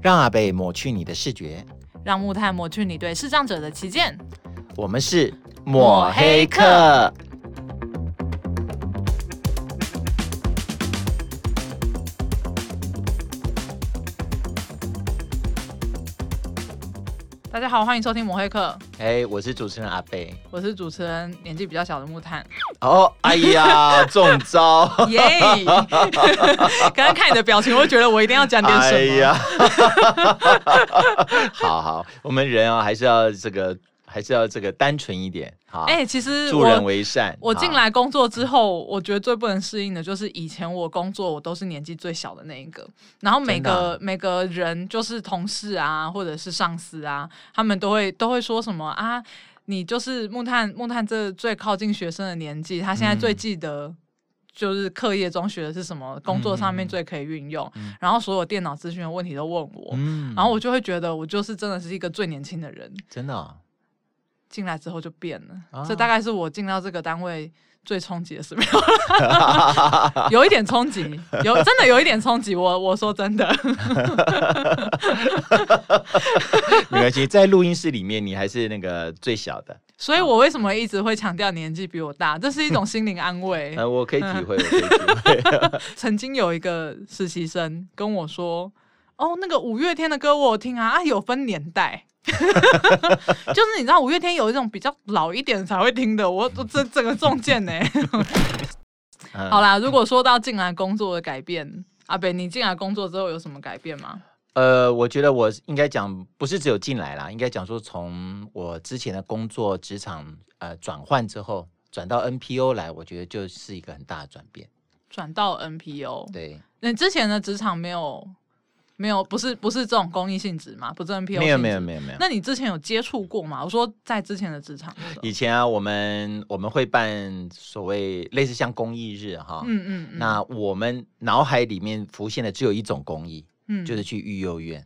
让阿贝抹去你的视觉，让木炭抹去你对视障者的歧见。我们是抹黑客。大家好，欢迎收听抹黑客。哎，我是主持人阿贝，我是主持人年纪比较小的木炭。哦，哎呀，中招！耶！刚刚看你的表情，我就觉得我一定要讲点什么。哎呀，好好，我们人啊，还是要这个。还是要这个单纯一点，好。哎、欸，其实助人为善。我进来工作之后，我觉得最不能适应的就是以前我工作我都是年纪最小的那一个，然后每个、啊、每个人就是同事啊，或者是上司啊，他们都会都会说什么啊，你就是木炭木炭这最靠近学生的年纪，他现在最记得就是课业中学的是什么，嗯、工作上面最可以运用，嗯、然后所有电脑资讯的问题都问我，嗯、然后我就会觉得我就是真的是一个最年轻的人，真的、哦。进来之后就变了，啊、这大概是我进到这个单位最冲击的时候，有一点冲击，有真的有一点冲击。我我说真的，没关系，在录音室里面你还是那个最小的，所以我为什么一直会强调年纪比我大？这是一种心灵安慰。呃，我可以体会，我可以体会。曾经有一个实习生跟我说：“哦，那个五月天的歌我有听啊，啊，有分年代。” 就是你知道五月天有一种比较老一点才会听的，我我这整个中箭呢。好啦，如果说到进来工作的改变，阿北，你进来工作之后有什么改变吗？呃，我觉得我应该讲不是只有进来啦，应该讲说从我之前的工作职场呃转换之后，转到 NPO 来，我觉得就是一个很大的转变。转到 NPO，对，那之前的职场没有。没有，不是不是这种公益性质嘛？不是 NPO 没有没有没有没有。那你之前有接触过吗？我说在之前的职场。以前啊，我们我们会办所谓类似像公益日哈，嗯嗯，嗯，那我们脑海里面浮现的只有一种公益，嗯，就是去育幼院。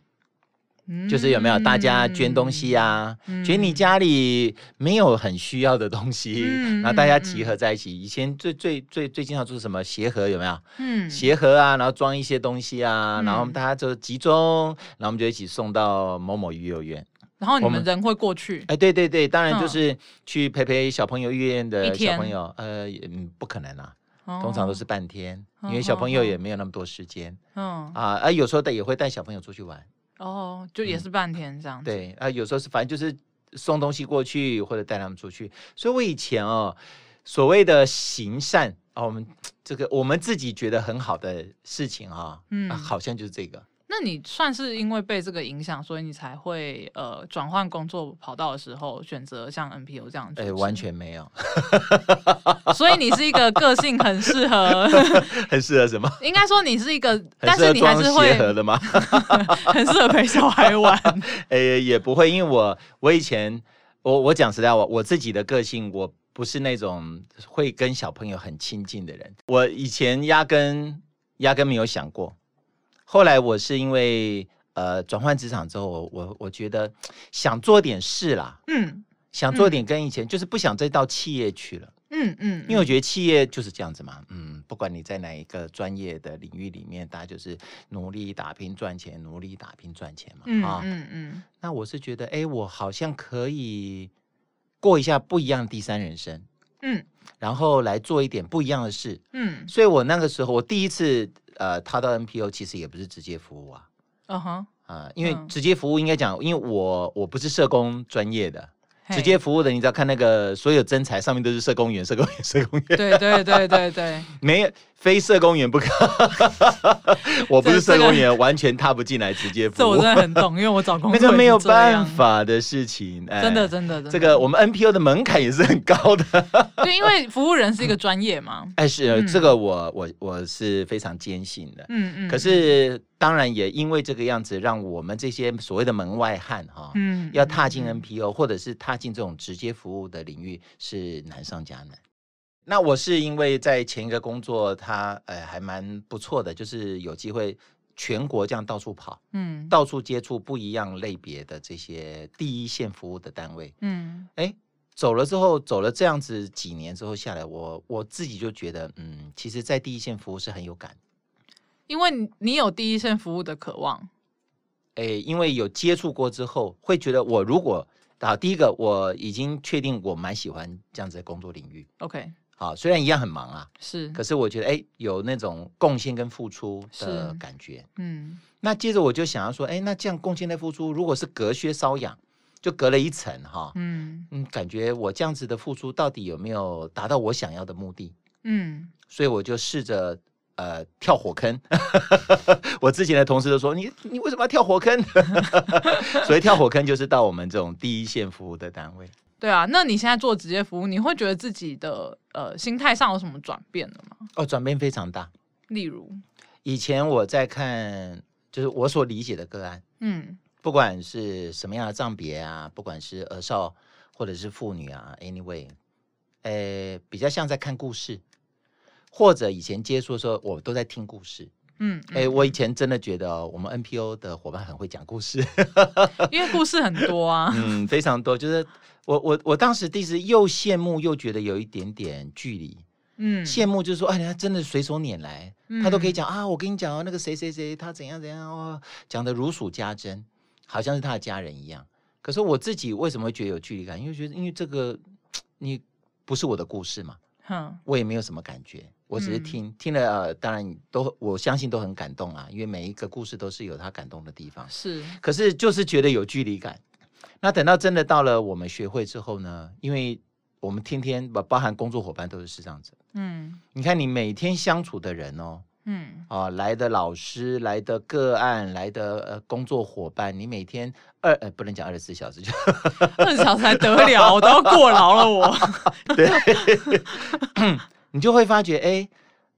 就是有没有大家捐东西啊？嗯、捐你家里没有很需要的东西，嗯、然后大家集合在一起。嗯、以前最最最最经常做什么鞋盒有没有？嗯，鞋盒啊，然后装一些东西啊，嗯、然后我们大家就集中，然后我们就一起送到某某育幼院。然后你们人会过去？哎，对对对，当然就是去陪陪小朋友育幼院的小朋友。呃，嗯，不可能啊，哦、通常都是半天，因为小朋友也没有那么多时间。嗯啊，啊，有时候带也会带小朋友出去玩。哦，就也是半天这样子。嗯、对啊，有时候是反正就是送东西过去，或者带他们出去。所以我以前哦，所谓的行善啊，我们这个我们自己觉得很好的事情啊，嗯啊，好像就是这个。那你算是因为被这个影响，所以你才会呃转换工作跑道的时候选择像 NPO 这样？哎、欸，完全没有。所以你是一个个性很适合，很适合什么？应该说你是一个，但是你还是会合的吗？很适合陪小孩玩。哎、欸，也不会，因为我我以前我我讲实在话，我我自己的个性，我不是那种会跟小朋友很亲近的人。我以前压根压根没有想过。后来我是因为呃转换职场之后，我我我觉得想做点事啦，嗯，想做点跟以前、嗯、就是不想再到企业去了，嗯嗯，嗯，因为我觉得企业就是这样子嘛，嗯，不管你在哪一个专业的领域里面，大家就是努力打拼赚钱，努力打拼赚钱嘛，嗯、啊，嗯嗯，那我是觉得，哎，我好像可以过一下不一样的第三人生，嗯，然后来做一点不一样的事，嗯，所以我那个时候我第一次。呃，他到 NPO 其实也不是直接服务啊，嗯哼，啊，因为直接服务应该讲，因为我我不是社工专业的。直接服务的，你只要看那个所有真材上面都是社工员、社工员、社工员。对对对对对，没有非社工员不可。我不是社工员，完全踏不进来直接服务。这我真的很懂，因为我找工作 那个没有办法的事情。真的真的，这个 我们 NPO 的门槛也是很高的。对，因为服务人是一个专业嘛。哎，是这个我我我是非常坚信的。嗯嗯。可是。当然也因为这个样子，让我们这些所谓的门外汉哈，嗯，要踏进 NPO 或者是踏进这种直接服务的领域是难上加难。那我是因为在前一个工作，它呃还蛮不错的，就是有机会全国这样到处跑，嗯，到处接触不一样类别的这些第一线服务的单位，嗯，哎，走了之后，走了这样子几年之后下来，我我自己就觉得，嗯，其实，在第一线服务是很有感。因为你有第一线服务的渴望，哎，因为有接触过之后，会觉得我如果啊，第一个我已经确定我蛮喜欢这样子的工作领域。OK，好，虽然一样很忙啊，是，可是我觉得哎，有那种贡献跟付出的感觉。嗯，那接着我就想要说，哎，那这样贡献的付出，如果是隔靴搔痒，就隔了一层哈。嗯嗯，感觉我这样子的付出到底有没有达到我想要的目的？嗯，所以我就试着。呃，跳火坑，我之前的同事都说你，你为什么要跳火坑？所以跳火坑就是到我们这种第一线服务的单位。对啊，那你现在做职业服务，你会觉得自己的呃心态上有什么转变了吗？哦，转变非常大。例如，以前我在看，就是我所理解的个案，嗯，不管是什么样的障别啊，不管是儿少或者是妇女啊，anyway，呃，比较像在看故事。或者以前接触的时候，我都在听故事。嗯，哎、欸，我以前真的觉得我们 NPO 的伙伴很会讲故事，因为故事很多啊。嗯，非常多。就是我我我当时第一次又羡慕又觉得有一点点距离。嗯，羡慕就是说，哎，他真的随手拈来，他都可以讲啊。我跟你讲哦，那个谁谁谁他怎样怎样哦，讲的如数家珍，好像是他的家人一样。可是我自己为什么会觉得有距离感？因为觉得因为这个你不是我的故事嘛。哼，我也没有什么感觉。我只是听、嗯、听了、呃，当然都我相信都很感动啊，因为每一个故事都是有他感动的地方。是，可是就是觉得有距离感。那等到真的到了我们学会之后呢？因为我们天天包包含工作伙伴都是视障者。嗯，你看你每天相处的人哦，嗯，啊来的老师，来的个案，来的呃工作伙伴，你每天二呃不能讲二十四小时，就二十小时还得了，我都要过劳了我。对。你就会发觉，哎，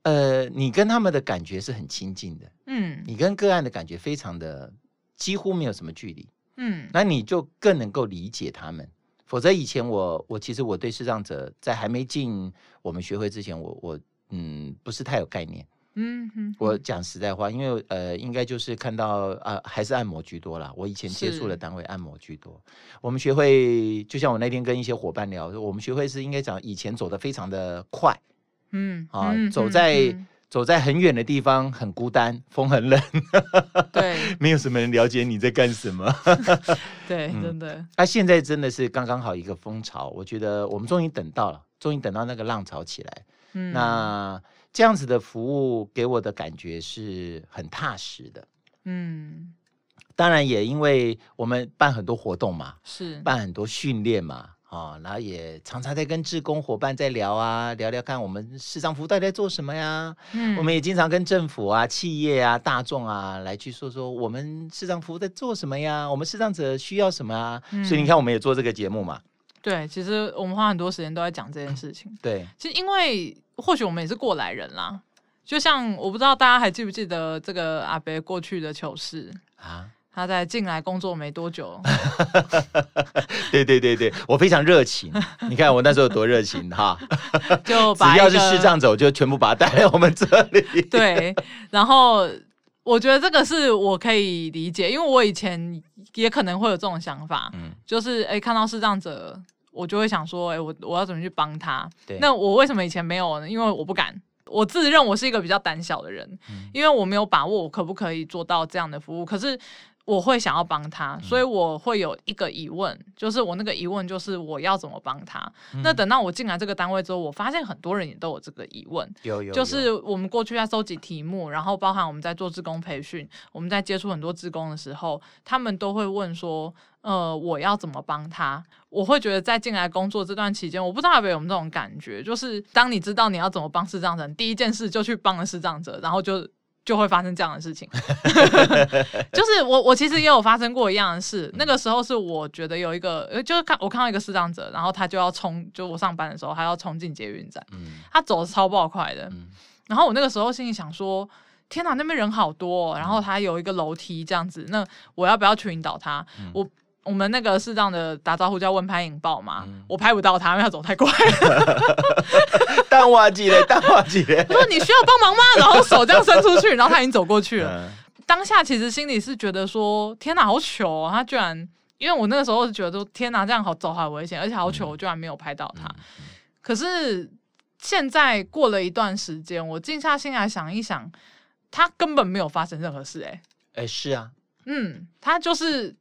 呃，你跟他们的感觉是很亲近的，嗯，你跟个案的感觉非常的几乎没有什么距离，嗯，那你就更能够理解他们。否则以前我我其实我对视障者在还没进我们学会之前，我我嗯不是太有概念，嗯哼，我讲实在话，因为呃应该就是看到啊、呃、还是按摩居多啦。我以前接触的单位按摩居多。我们学会就像我那天跟一些伙伴聊，我们学会是应该讲以前走的非常的快。嗯啊，走在、走在很远的地方，很孤单，风很冷，对，没有什么人了解你在干什么，对，真的。那、啊、现在真的是刚刚好一个风潮，我觉得我们终于等到了，终于等到那个浪潮起来。嗯，那这样子的服务给我的感觉是很踏实的。嗯，当然也因为我们办很多活动嘛，是办很多训练嘛。哦，然后也常常在跟志工伙伴在聊啊，聊聊看我们视障服务到底在做什么呀？嗯，我们也经常跟政府啊、企业啊、大众啊来去说说我们视障服务在做什么呀？我们视障者需要什么啊？嗯，所以你看，我们也做这个节目嘛。对，其实我们花很多时间都在讲这件事情。对，其实因为或许我们也是过来人啦，就像我不知道大家还记不记得这个阿伯过去的糗事啊。他在进来工作没多久，对对对对，我非常热情。你看我那时候有多热情哈，就只要是视障者，我就全部把他带来我们这里。对，然后我觉得这个是我可以理解，因为我以前也可能会有这种想法，嗯，就是哎看到视障者，我就会想说，哎我我要怎么去帮他？对，那我为什么以前没有呢？因为我不敢，我自认我是一个比较胆小的人，嗯，因为我没有把握我可不可以做到这样的服务，可是。我会想要帮他，所以我会有一个疑问，嗯、就是我那个疑问就是我要怎么帮他？嗯、那等到我进来这个单位之后，我发现很多人也都有这个疑问，有有，有，就是我们过去在收集题目，然后包含我们在做志工培训，我们在接触很多志工的时候，他们都会问说，呃，我要怎么帮他？我会觉得在进来工作这段期间，我不知道有没有这种感觉，就是当你知道你要怎么帮视障者，第一件事就去帮了视障者，然后就。就会发生这样的事情，就是我我其实也有发生过一样的事。那个时候是我觉得有一个，就是看我看到一个视障者，然后他就要冲，就我上班的时候，他要冲进捷运站，他走的超爆快的。然后我那个时候心里想说：天哪，那边人好多哦，然后他有一个楼梯这样子，那我要不要去引导他？我。我们那个适当的打招呼叫问拍引爆嘛，嗯、我拍不到他，因为他走太快了。淡化剂嘞，淡化剂嘞。我说你需要帮忙吗？然后手这样伸出去，然后他已经走过去了。嗯、当下其实心里是觉得说，天哪，好糗哦！他居然，因为我那个时候是觉得说，天哪，这样好走好危险，而且好糗，我居然没有拍到他。可是现在过了一段时间，我静下心来想一想，他根本没有发生任何事、欸，哎，哎，是啊。嗯，他就是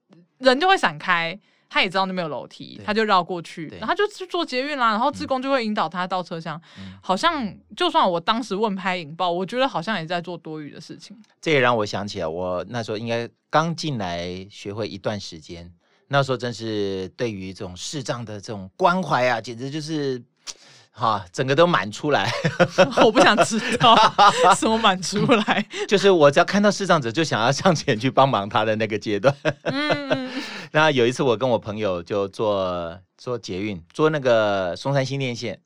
人就会闪开。他也知道那边有楼梯，他就绕过去，然后他就去坐捷运啦。然后志工就会引导他到车厢，嗯、好像就算我当时问拍引爆，我觉得好像也在做多余的事情。这也让我想起来，我那时候应该刚进来学会一段时间，那时候真是对于这种视障的这种关怀啊，简直就是。哈，整个都满出来，我不想知道 什么满出来，就是我只要看到视障者，就想要上前去帮忙他的那个阶段。嗯，那有一次我跟我朋友就坐坐捷运，坐那个松山新店线，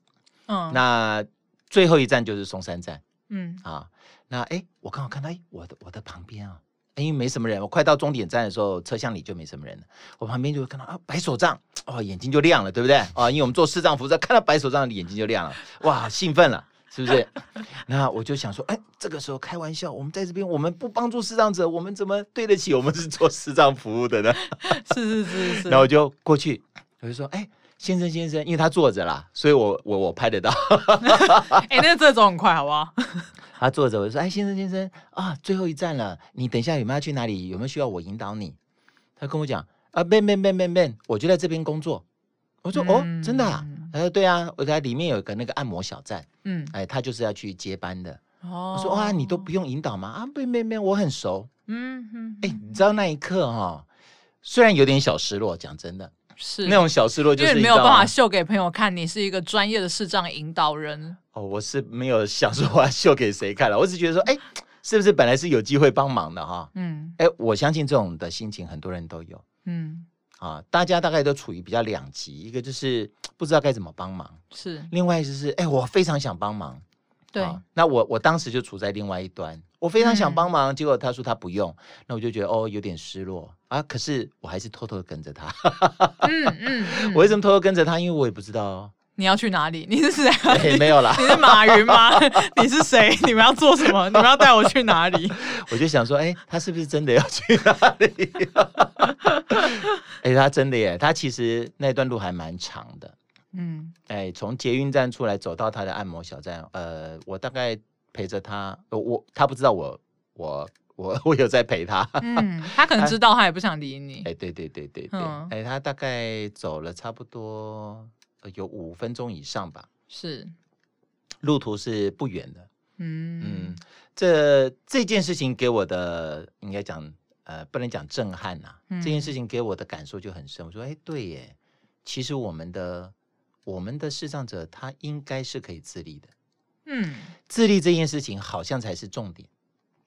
嗯，那最后一站就是松山站，嗯。啊，那哎，我刚好看到哎，我的我的旁边啊。因为没什么人，我快到终点站的时候，车厢里就没什么人了。我旁边就会看到啊，白手杖，哦，眼睛就亮了，对不对？啊，因为我们做视障服务，看到白手杖，眼睛就亮了，哇，兴奋了，是不是？那我就想说，哎，这个时候开玩笑，我们在这边，我们不帮助视障者，我们怎么对得起我们是做视障服务的呢？是是是是。然后 我就过去，我就说，哎，先生先生，因为他坐着啦，所以我我我拍得到。哎，那个这走很快，好不好？他坐着，我说：“哎，先生，先生啊，最后一站了，你等一下有没有要去哪里？有没有需要我引导你？”他跟我讲：“啊，没没没没没，我就在这边工作。”我说：“哦，真的啊？”他说：“对啊，我在里面有个那个按摩小站，嗯，哎，他就是要去接班的。”哦，我说：“哇，你都不用引导吗？”啊，没没没，我很熟。嗯哼，哎，你知道那一刻哈，虽然有点小失落，讲真的。是那种小失落，就是没有办法秀给朋友看，你是一个专业的视障引导人。哦，我是没有想说我要秀给谁看了，我只觉得说，哎，是不是本来是有机会帮忙的哈？嗯，哎，我相信这种的心情很多人都有。嗯，啊，大家大概都处于比较两极，一个就是不知道该怎么帮忙，是；另外就是，哎，我非常想帮忙。对，那我我当时就处在另外一端，我非常想帮忙，嗯、结果他说他不用，那我就觉得哦有点失落啊。可是我还是偷偷的跟着他。嗯 嗯，嗯我为什么偷偷跟着他？因为我也不知道你要去哪里，你是谁？欸、没有啦，你是马云吗？你是谁？你们要做什么？你们要带我去哪里？我就想说，哎、欸，他是不是真的要去哪里？哎、欸，他真的耶，他其实那段路还蛮长的。嗯，哎，从捷运站出来走到他的按摩小站，呃，我大概陪着他，我他不知道我我我 我有在陪他，嗯，他可能知道，他也不想理你，哎，对对对对对，嗯、哎，他大概走了差不多有五分钟以上吧，是，路途是不远的，嗯嗯，这这件事情给我的应该讲，呃，不能讲震撼呐、啊，嗯、这件事情给我的感受就很深，我说，哎，对耶，其实我们的。我们的视障者，他应该是可以自立的。嗯，自立这件事情好像才是重点，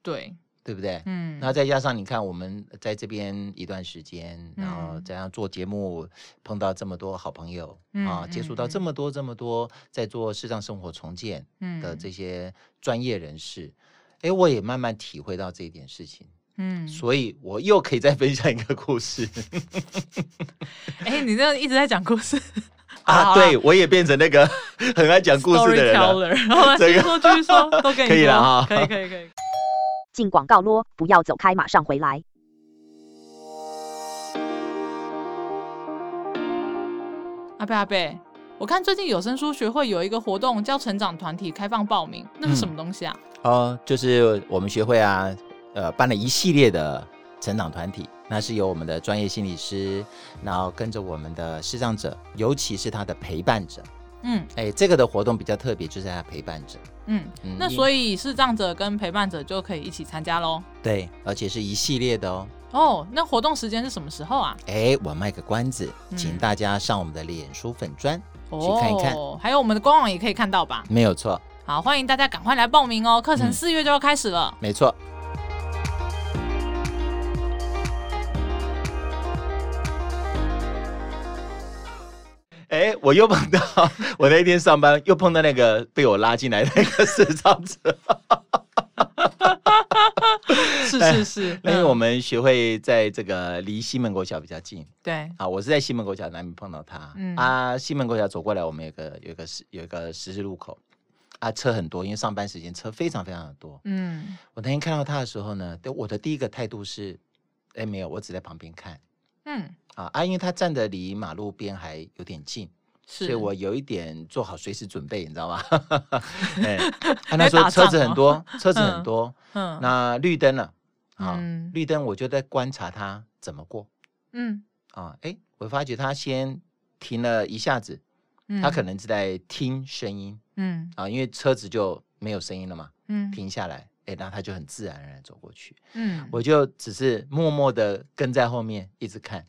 对，对不对？嗯，那再加上你看，我们在这边一段时间，嗯、然后这样做节目，碰到这么多好朋友、嗯、啊，接触到这么多这么多在做视障生活重建的这些专业人士，哎、嗯，我也慢慢体会到这一点事情。嗯，所以我又可以再分享一个故事。哎，你这样一直在讲故事。啊，对，我也变成那个 很爱讲故事的人了。然后继续说，继续说，都可以。可以了哈，可以，可以，可以。进广告咯，不要走开，马上回来。阿贝阿贝，我看最近有声书学会有一个活动叫成长团体开放报名，那是什么东西啊？哦，就是我们学会啊，呃，办了一系列的成长团体。那是由我们的专业心理师，然后跟着我们的视障者，尤其是他的陪伴者。嗯，哎，这个的活动比较特别，就是他陪伴者。嗯，嗯，那所以视障者跟陪伴者就可以一起参加喽。对，而且是一系列的哦。哦，那活动时间是什么时候啊？哎，我卖个关子，请大家上我们的脸书粉砖、嗯、去看一看，哦，还有我们的官网也可以看到吧？没有错。好，欢迎大家赶快来报名哦，课程四月就要开始了。嗯、没错。哎，我又碰到 我那天上班又碰到那个被我拉进来的那个视障者，是是是，那因为我们学会在这个离西门国小比较近，对。啊，我是在西门国小那边碰到他，嗯。啊，西门国小走过来，我们有个有个十有一个十字路口，啊，车很多，因为上班时间车非常非常的多，嗯，我那天看到他的时候呢，我的第一个态度是，哎，没有，我只在旁边看。嗯啊啊，因为他站的离马路边还有点近，是。所以我有一点做好随时准备，你知道吗？哎，他说车子很多，车子很多，嗯，那绿灯了，啊，嗯绿灯我就在观察他怎么过嗯。啊，哎，我发觉他先停了一下子，嗯，他可能是在听声音嗯。啊，因为车子就没有声音了嘛，嗯。停下来，哎，那他就很自然而然走过去，嗯。我就只是默默的跟在后面一直看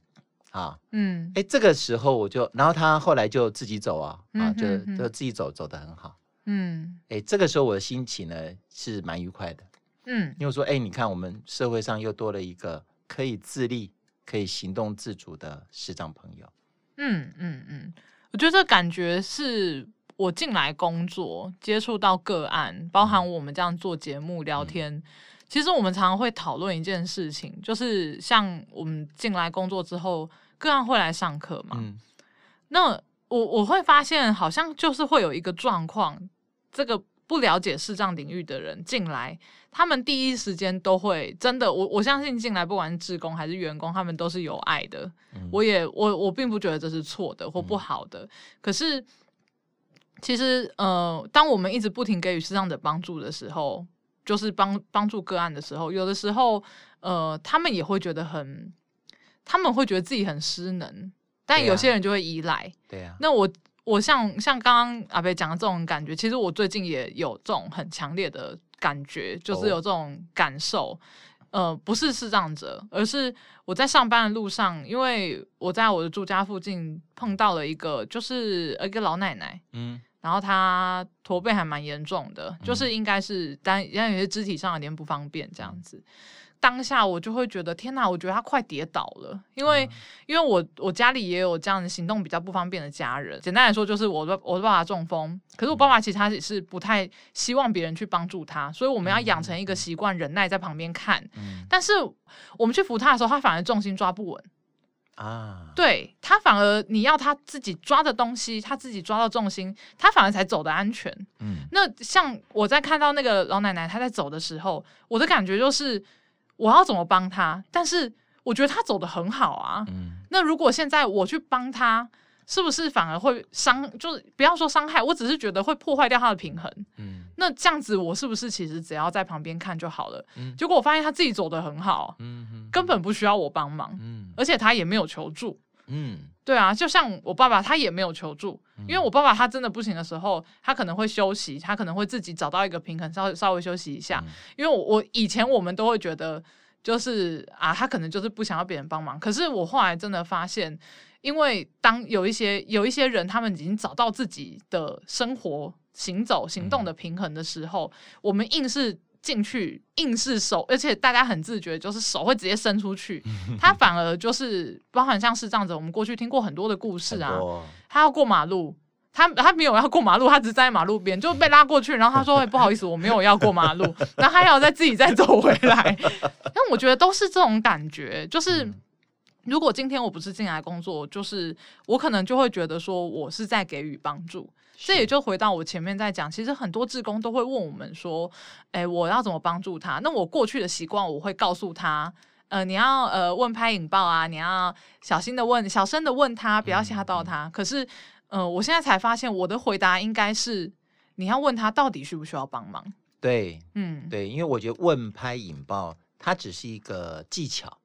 啊，嗯哎，这个时候我就，然后他后来就自己走啊，啊，就嗯哼哼就自己走，走得很好。嗯哎，这个时候我的心情呢是蛮愉快的，嗯因为说，哎，你看我们社会上又多了一个可以自立、可以行动自主的视障朋友。嗯嗯嗯，我觉得这感觉是我进来工作接触到个案，包含我们这样做节目聊天。其实我们常常会讨论一件事情，就是像我们进来工作之后，个案会来上课嘛。嗯那我我会发现，好像就是会有一个状况，这个不了解视障领域的人进来，他们第一时间都会真的，我我相信进来不管是职工还是员工，他们都是有爱的。嗯我也我我并不觉得这是错的或不好的，可是其实呃，当我们一直不停给予视障的帮助的时候，就是帮帮助个案的时候，有的时候呃，他们也会觉得很，他们会觉得自己很失能，但有些人就会依赖。对呀、那我我像像刚刚阿北讲的这种感觉，其实我最近也有这种很强烈的感觉，就是有这种感受。呃，不是视障者，而是我在上班的路上，因为我在我的住家附近碰到了一个，就是一个老奶奶，嗯然后她驼背还蛮严重的，就是应该是但，因为有些肢体上有点不方便这样子。当下我就会觉得天哪，我觉得他快跌倒了，因为、因为我我家里也有这样行动比较不方便的家人。简单来说，就是我的我的爸爸中风，可是我爸爸其实他也是不太希望别人去帮助他，所以我们要养成一个习惯，忍耐在旁边看。嗯但是我们去扶他的时候，他反而重心抓不稳。啊，对他反而你要他自己抓的东西，他自己抓到重心，他反而才走得安全。嗯那像我在看到那个老奶奶她在走的时候，我的感觉就是我要怎么帮他？但是我觉得他走的很好啊。嗯那如果现在我去帮他，是不是反而会伤？就是不要说伤害，我只是觉得会破坏掉他的平衡。嗯那这样子，我是不是其实只要在旁边看就好了？嗯结果我发现他自己走的很好，嗯嗯根本不需要我帮忙，嗯而且他也没有求助。嗯对啊，就像我爸爸，他也没有求助，因为我爸爸他真的不行的时候，他可能会休息，他可能会自己找到一个平衡，稍稍微休息一下。嗯因为我我以前我们都会觉得，就是啊，他可能就是不想要别人帮忙。可是我后来真的发现，因为当有一些有一些人，他们已经找到自己的生活行走行动的平衡的时候，我们硬是。进去硬是手，而且大家很自觉，就是手会直接伸出去，他反而就是包含像是这样子，我们过去听过很多的故事啊，他要过马路，他他没有要过马路，他只是站在马路边就被拉过去，然后他说：“哎，不好意思，我没有要过马路。”然后他要再自己再走回来。但我觉得都是这种感觉，就是如果今天我不是进来工作，就是我可能就会觉得说我是在给予帮助。这也就回到我前面在讲，其实很多志工都会问我们说：“哎，我要怎么帮助他？”那我过去的习惯，我会告诉他。呃，你要呃问拍引爆啊，你要小心的问，小声的问他，不要吓到他。可是，呃，我现在才发现，我的回答应该是你要问他到底需不需要帮忙。对嗯，对，因为我觉得问拍引爆，它只是一个技巧，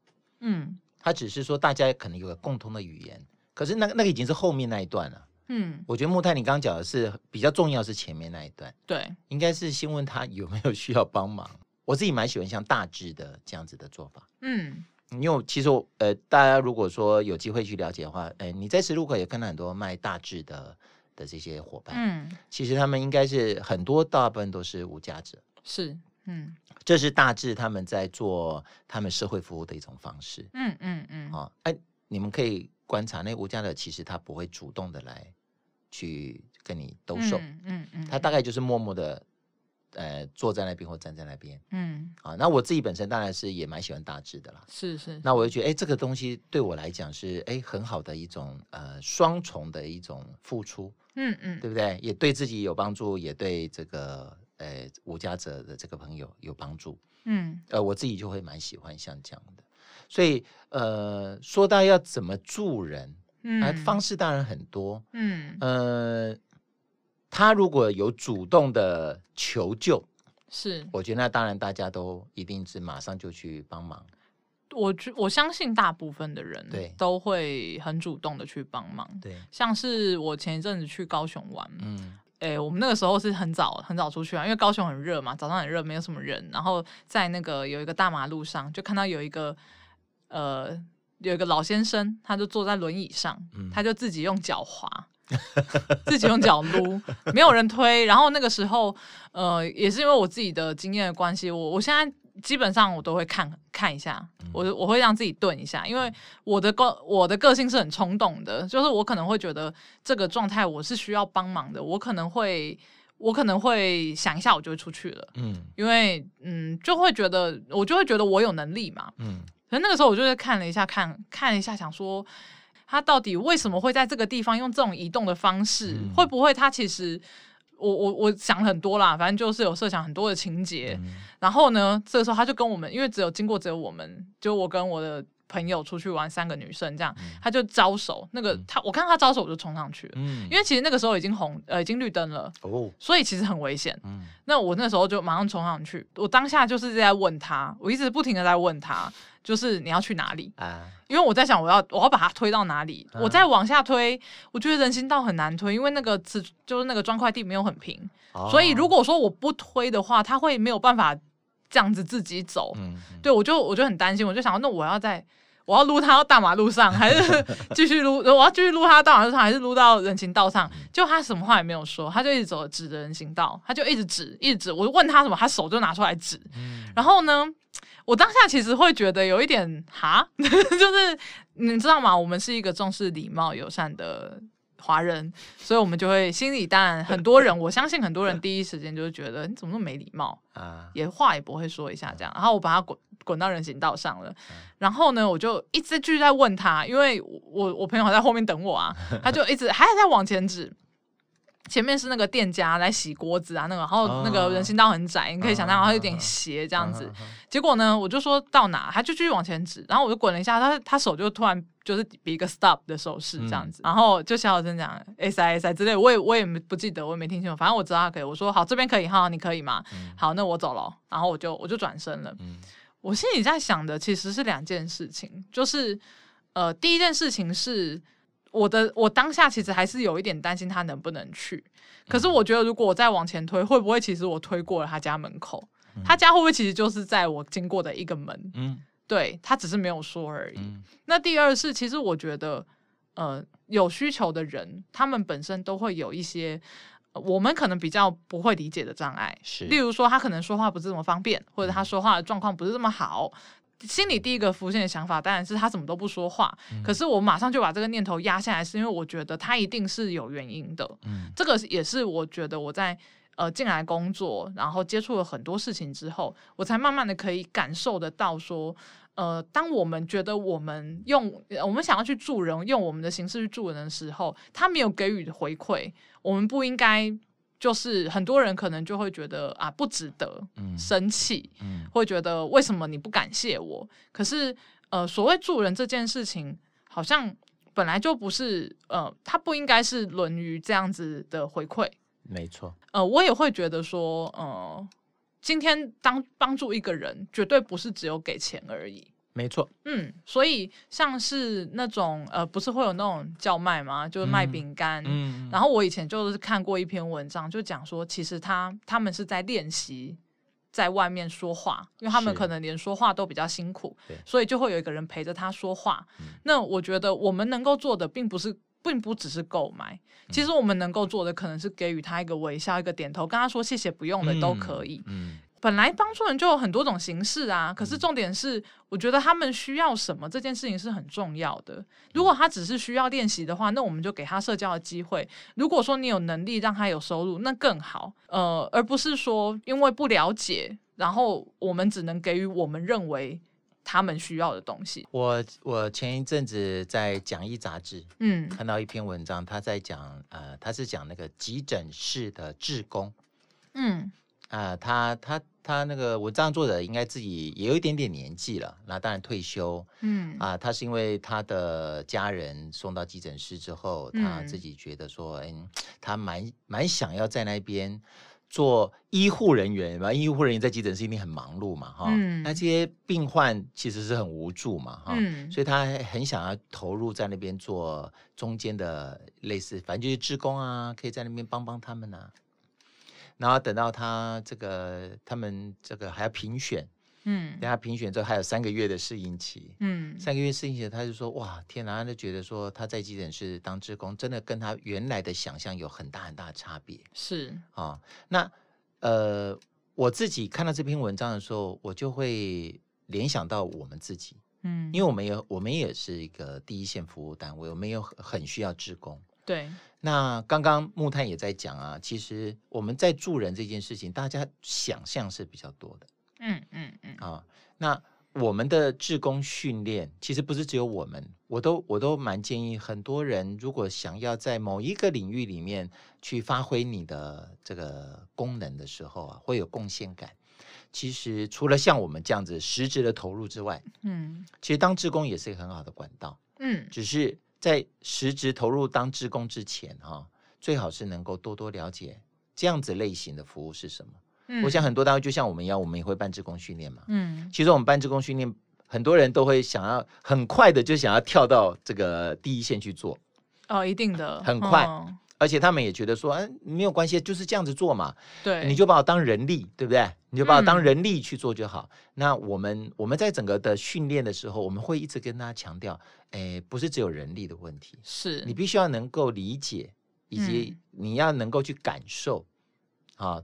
嗯它只是说大家可能有个共通的语言，可是那个那个已经是后面那一段了。嗯，我觉得木太你刚刚讲的是比较重要，是前面那一段，对，应该是先问他有没有需要帮忙。我自己蛮喜欢像大致的这样子的做法。嗯因为其实我呃，大家如果说有机会去了解的话，哎，你在十路口也看到很多卖大致的的这些伙伴，嗯，其实他们应该是很多大部分都是无家者，是，嗯这是大致他们在做他们社会服务的一种方式嗯嗯嗯，啊。哎，你们可以观察那无家者，其实他不会主动的来去跟你兜售，嗯嗯嗯，他大概就是默默的呃坐在那边或站在那边嗯啊。那我自己本身当然是也蛮喜欢大致的啦。是是，那我就觉得，哎，这个东西对我来讲是哎很好的一种呃双重的一种付出，嗯嗯对不对？也对自己有帮助，也对这个呃无家者的这个朋友有帮助。嗯呃，我自己就会蛮喜欢像这样的。所以呃，说到要怎么助人，嗯，啊，方式当然很多。嗯呃，他如果有主动的求救，是，我觉得那当然大家都一定是马上就去帮忙。我觉我相信大部分的人对都会很主动的去帮忙。对，像是我前一阵子去高雄玩，嗯，哎、欸，我们那个时候是很早很早出去啊，因为高雄很热嘛，早上很热，没有什么人。然后在那个有一个大马路上，就看到有一个呃有一个老先生，他就坐在轮椅上，嗯、他就自己用脚滑。自己用脚撸，没有人推。然后那个时候，呃，也是因为我自己的经验的关系，我我现在基本上我都会看看一下，我我会让自己顿一下，因为我的个我的个性是很冲动的，就是我可能会觉得这个状态我是需要帮忙的，我可能会我可能会想一下，我就会出去了。嗯，因为嗯，就会觉得我就会觉得我有能力嘛。嗯，可是那个时候我就是看了一下，看看了一下，想说。他到底为什么会在这个地方用这种移动的方式？嗯、会不会他其实，我我我想很多啦，反正就是有设想很多的情节。嗯、然后呢，这个时候他就跟我们，因为只有经过只有我们，就我跟我的朋友出去玩，三个女生这样，嗯、他就招手。那个他，我看他招手，我就冲上去了。嗯、因为其实那个时候已经红，呃，已经绿灯了。哦，所以其实很危险。嗯、那我那时候就马上冲上去。我当下就是在问他，我一直不停的在问他。就是你要去哪里啊？因为我在想，我要我要把它推到哪里？啊、我再往下推，我觉得人行道很难推，因为那个瓷就是那个砖块地没有很平，哦、所以如果说我不推的话，它会没有办法这样子自己走。嗯嗯、对，我就我就很担心，我就想，那我要在我要撸它到大马路上，还是继续撸？我要继续撸它到大马路上，还是撸到人行道上？就他什么话也没有说，他就一直走指着人行道，他就一直指，一直指。我问他什么，他手就拿出来指。嗯、然后呢？我当下其实会觉得有一点哈，就是你知道吗？我们是一个重视礼貌友善的华人，所以我们就会心里当然很多人，我相信很多人第一时间就是觉得你怎么那么没礼貌啊，也话也不会说一下这样。然后我把他滚滚到人行道上了，然后呢，我就一直继续在问他，因为我我朋友还在后面等我啊，他就一直还在往前指。前面是那个店家来洗锅子啊，那个，然后那个人行道很窄，你可以想象，然后有点斜这样子。结果呢，我就说到哪，他就继续往前指，然后我就滚了一下，他他手就突然就是比一个 stop 的手势这样子，然后就小小声讲 S I S I 之类，我也我也不记得，我也没听清楚，反正我知道他可以。我说好，这边可以哈，你可以吗？好，那我走了，然后我就我就转身了。我心里在想的其实是两件事情，就是呃，第一件事情是。我的我当下其实还是有一点担心他能不能去，可是我觉得如果我再往前推，会不会其实我推过了他家门口？嗯、他家会不会其实就是在我经过的一个门？嗯，对，他只是没有说而已。嗯、那第二是，其实我觉得，呃，有需求的人，他们本身都会有一些、呃、我们可能比较不会理解的障碍，是，例如说他可能说话不是这么方便，或者他说话的状况不是这么好。心里第一个浮现的想法当然是他怎么都不说话，嗯、可是我马上就把这个念头压下来，是因为我觉得他一定是有原因的。嗯，这个也是我觉得我在呃进来工作，然后接触了很多事情之后，我才慢慢的可以感受得到说，呃，当我们觉得我们用我们想要去助人，用我们的形式去助人的时候，他没有给予回馈，我们不应该。就是很多人可能就会觉得啊不值得，生气，嗯嗯、会觉得为什么你不感谢我？可是呃，所谓助人这件事情，好像本来就不是呃，它不应该是沦于这样子的回馈。没错，呃，我也会觉得说，呃，今天当帮助一个人，绝对不是只有给钱而已。没错，嗯，所以像是那种呃，不是会有那种叫卖吗？就是卖饼干，嗯，嗯，然后我以前就是看过一篇文章，就讲说，其实他他们是在练习在外面说话，因为他们可能连说话都比较辛苦，所以就会有一个人陪着他说话。那我觉得我们能够做的，并不是，并不只是购买，其实我们能够做的，可能是给予他一个微笑，一个点头，跟他说谢谢，不用的都可以，嗯。嗯本来帮助人就有很多种形式啊，可是重点是，我觉得他们需要什么这件事情是很重要的。如果他只是需要练习的话，那我们就给他社交的机会。如果说你有能力让他有收入，那更好。呃，而不是说因为不了解，然后我们只能给予我们认为他们需要的东西。我我前一阵子在讲义杂志，嗯，看到一篇文章，他在讲，呃，他是讲那个急诊室的志工，嗯。啊、呃，他他他那个文章作者应该自己也有一点点年纪了，那当然退休，嗯。啊、呃，他是因为他的家人送到急诊室之后，他自己觉得说，嗯，他蛮蛮想要在那边做医护人员嘛，医护人员在急诊室一定很忙碌嘛，哈、嗯，那这些病患其实是很无助嘛，哈、嗯，所以他很想要投入在那边做中间的类似，反正就是职工啊，可以在那边帮帮他们啊。然后等到他这个，他们这个还要评选，嗯，等他评选之后还有三个月的适应期，嗯，三个月适应期，他就说哇，天哪，他就觉得说他在急诊室当志工，真的跟他原来的想象有很大很大的差别，是。啊、哦，那呃，我自己看到这篇文章的时候，我就会联想到我们自己，嗯，因为我们也我们也是一个第一线服务单位，我们也很需要职工，对。那刚刚木炭也在讲啊，其实我们在助人这件事情，大家想象是比较多的，嗯嗯嗯啊，那我们的志工训练，其实不是只有我们，我都我都蛮建议很多人，如果想要在某一个领域里面去发挥你的这个功能的时候啊，会有贡献感。其实除了像我们这样子实质的投入之外，嗯，其实当志工也是一个很好的管道，嗯，只是。在实质投入当志工之前，哈，最好是能够多多了解这样子类型的服务是什么。嗯，我想很多单位就像我们一样，我们也会办志工训练嘛。嗯，其实我们办志工训练，很多人都会想要很快的就想要跳到这个第一线去做。哦，一定的，很快。哦而且他们也觉得说，哎，没有关系，就是这样子做嘛。对，你就把我当人力，对不对？你就把我当人力去做就好。嗯、那我们我们在整个的训练的时候，我们会一直跟大家强调，哎，不是只有人力的问题，是你必须要能够理解，以及你要能够去感受，嗯、啊，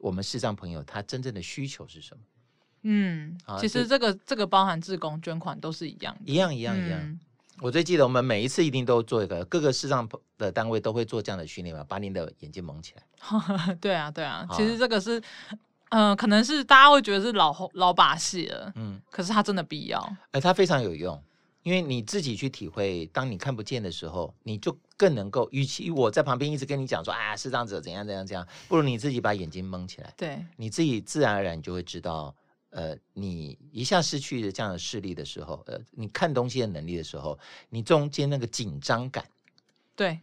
我们视障朋友他真正的需求是什么？嗯，啊、其实这个这个包含自工捐款都是一样，一样一样一样。嗯我最记得，我们每一次一定都做一个，各个视障的单位都会做这样的训练嘛，把你的眼睛蒙起来。对啊，对啊，其实这个是，嗯、呃，可能是大家会觉得是老老把戏了，嗯，可是它真的必要。哎，它非常有用，因为你自己去体会，当你看不见的时候，你就更能够，与其我在旁边一直跟你讲说，啊，视障者怎样怎样怎样，不如你自己把眼睛蒙起来，对，你自己自然而然就会知道。呃，你一下失去了这样的视力的时候，呃，你看东西的能力的时候，你中间那个紧张感，对，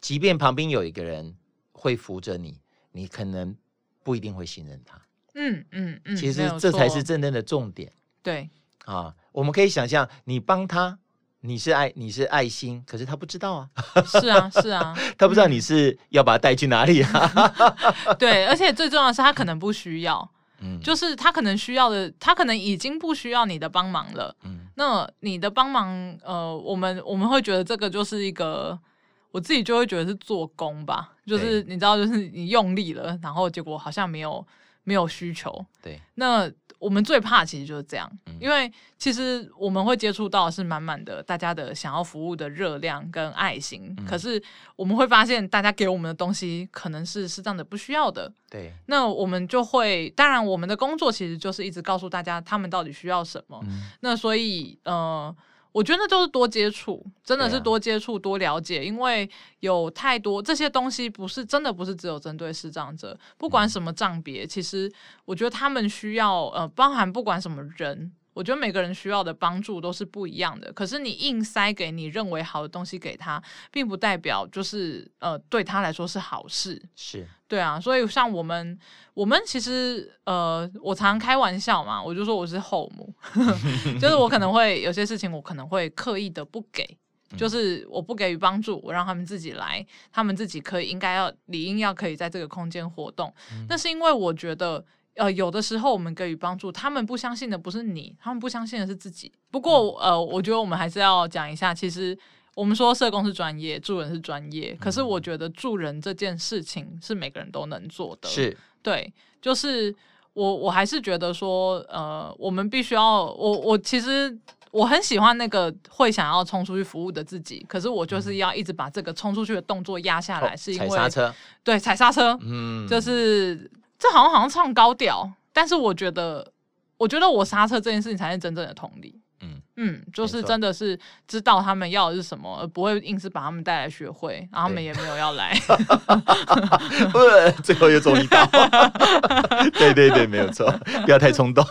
即便旁边有一个人会扶着你，你可能不一定会信任他。嗯嗯嗯，其实这才是真正的重点。对啊，我们可以想象，你帮他，你是爱，你是爱心，可是他不知道啊。是啊，是啊，他不知道你是要把他带去哪里啊。对，而且最重要的是，他可能不需要。嗯，就是他可能需要的，他可能已经不需要你的帮忙了。嗯，那你的帮忙，呃，我们我们会觉得这个就是一个，我自己就会觉得是做工吧，就是你知道，就是你用力了，然后结果好像没有没有需求。对，那。我们最怕其实就是这样，因为其实我们会接触到的是满满的大家的想要服务的热量跟爱心，可是我们会发现大家给我们的东西可能是适当的不需要的。对，那我们就会，当然我们的工作其实就是一直告诉大家他们到底需要什么。那所以，呃。我觉得就是多接触，真的是多接触、多了解，因为有太多这些东西不是真的不是只有针对视障者，不管什么障别，其实我觉得他们需要呃，包含不管什么人。我觉得每个人需要的帮助都是不一样的，可是你硬塞给你认为好的东西给他，并不代表就是呃对他来说是好事。是对啊，所以像我们，我们其实呃，我常常开玩笑嘛，我就说我是后母，就是我可能会有些事情我可能会刻意的不给，就是我不给予帮助，我让他们自己来，他们自己可以应该要理应要可以在这个空间活动，那是因为我觉得。呃，有的时候我们给予帮助，他们不相信的不是你，他们不相信的是自己。不过，嗯、呃，我觉得我们还是要讲一下，其实我们说社工是专业，助人是专业，嗯、可是我觉得助人这件事情是每个人都能做的。是，对，就是我我还是觉得说，呃，我们必须要，我我其实我很喜欢那个会想要冲出去服务的自己，可是我就是要一直把这个冲出去的动作压下来，是因为踩刹车，对，踩刹车，嗯，就是。这好像好像唱高调，但是我觉得，我觉得我刹车这件事情才是真正的同理。嗯嗯，就是真的是知道他们要的是什么，而不会硬是把他们带来学会，然后他们也没有要来。最后又中一刀。对对对，没有错，不要太冲动。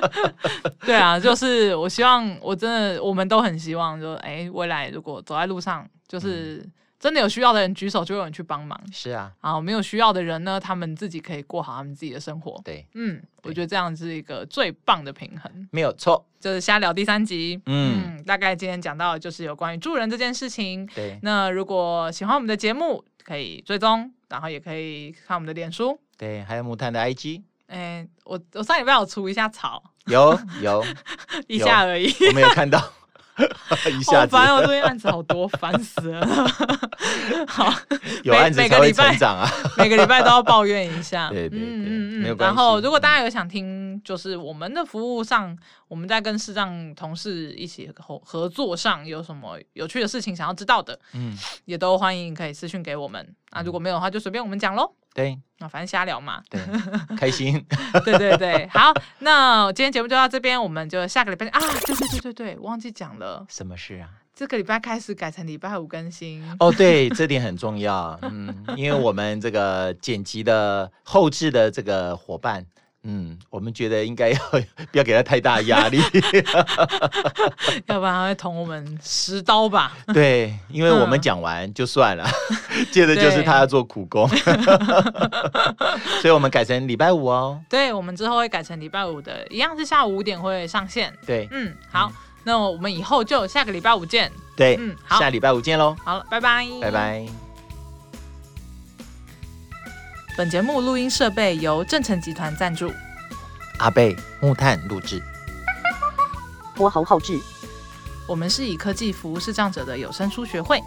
对啊，就是我希望，我真的，我们都很希望，就哎，未来如果走在路上，就是。真的有需要的人举手，就有人去帮忙。是啊，好，没有需要的人呢，他们自己可以过好他们自己的生活。对，嗯，我觉得这样是一个最棒的平衡。没有错。就是瞎聊第三集，嗯，嗯，大概今天讲到的就是有关于助人这件事情。对，那如果喜欢我们的节目，可以追踪，然后也可以看我们的脸书。对，还有木炭的 IG。哎，我我上礼拜有除一下草，有有 一下而已，我没有看到。一下子，好烦哦！最近案子好多，烦死了。好，有案子才会成长啊。每个礼拜都要抱怨一下。对对对，嗯嗯没有关系。然后，如果大家有想听，就是我们的服务上，我们在跟视障同事一起合合作上有什么有趣的事情想要知道的，嗯，也都欢迎可以私讯给我们。啊，如果没有的话，就随便我们讲喽。对，那反正瞎聊嘛，对，开心。对对对，好，那今天节目就到这边，我们就下个礼拜啊，对对对对对，忘记讲了，什么事啊？这个礼拜开始改成礼拜五更新哦，对，这点很重要，嗯，因为我们这个剪辑的后置的这个伙伴。嗯，我们觉得应该要 不要给他太大压力，要不然他会捅我们十刀吧？对，因为我们讲完就算了，嗯、接着就是他要做苦工，所以我们改成礼拜五哦。对，我们之后会改成礼拜五的，一样是下午五点会上线。对，嗯，好，那我们以后就下个礼拜五见。对，嗯，好，下礼拜五见喽。好了，拜拜，拜拜。本节目录音设备由正成集团赞助，阿贝木炭录制，我侯后制。我们是以科技服务视障者的有声书学会。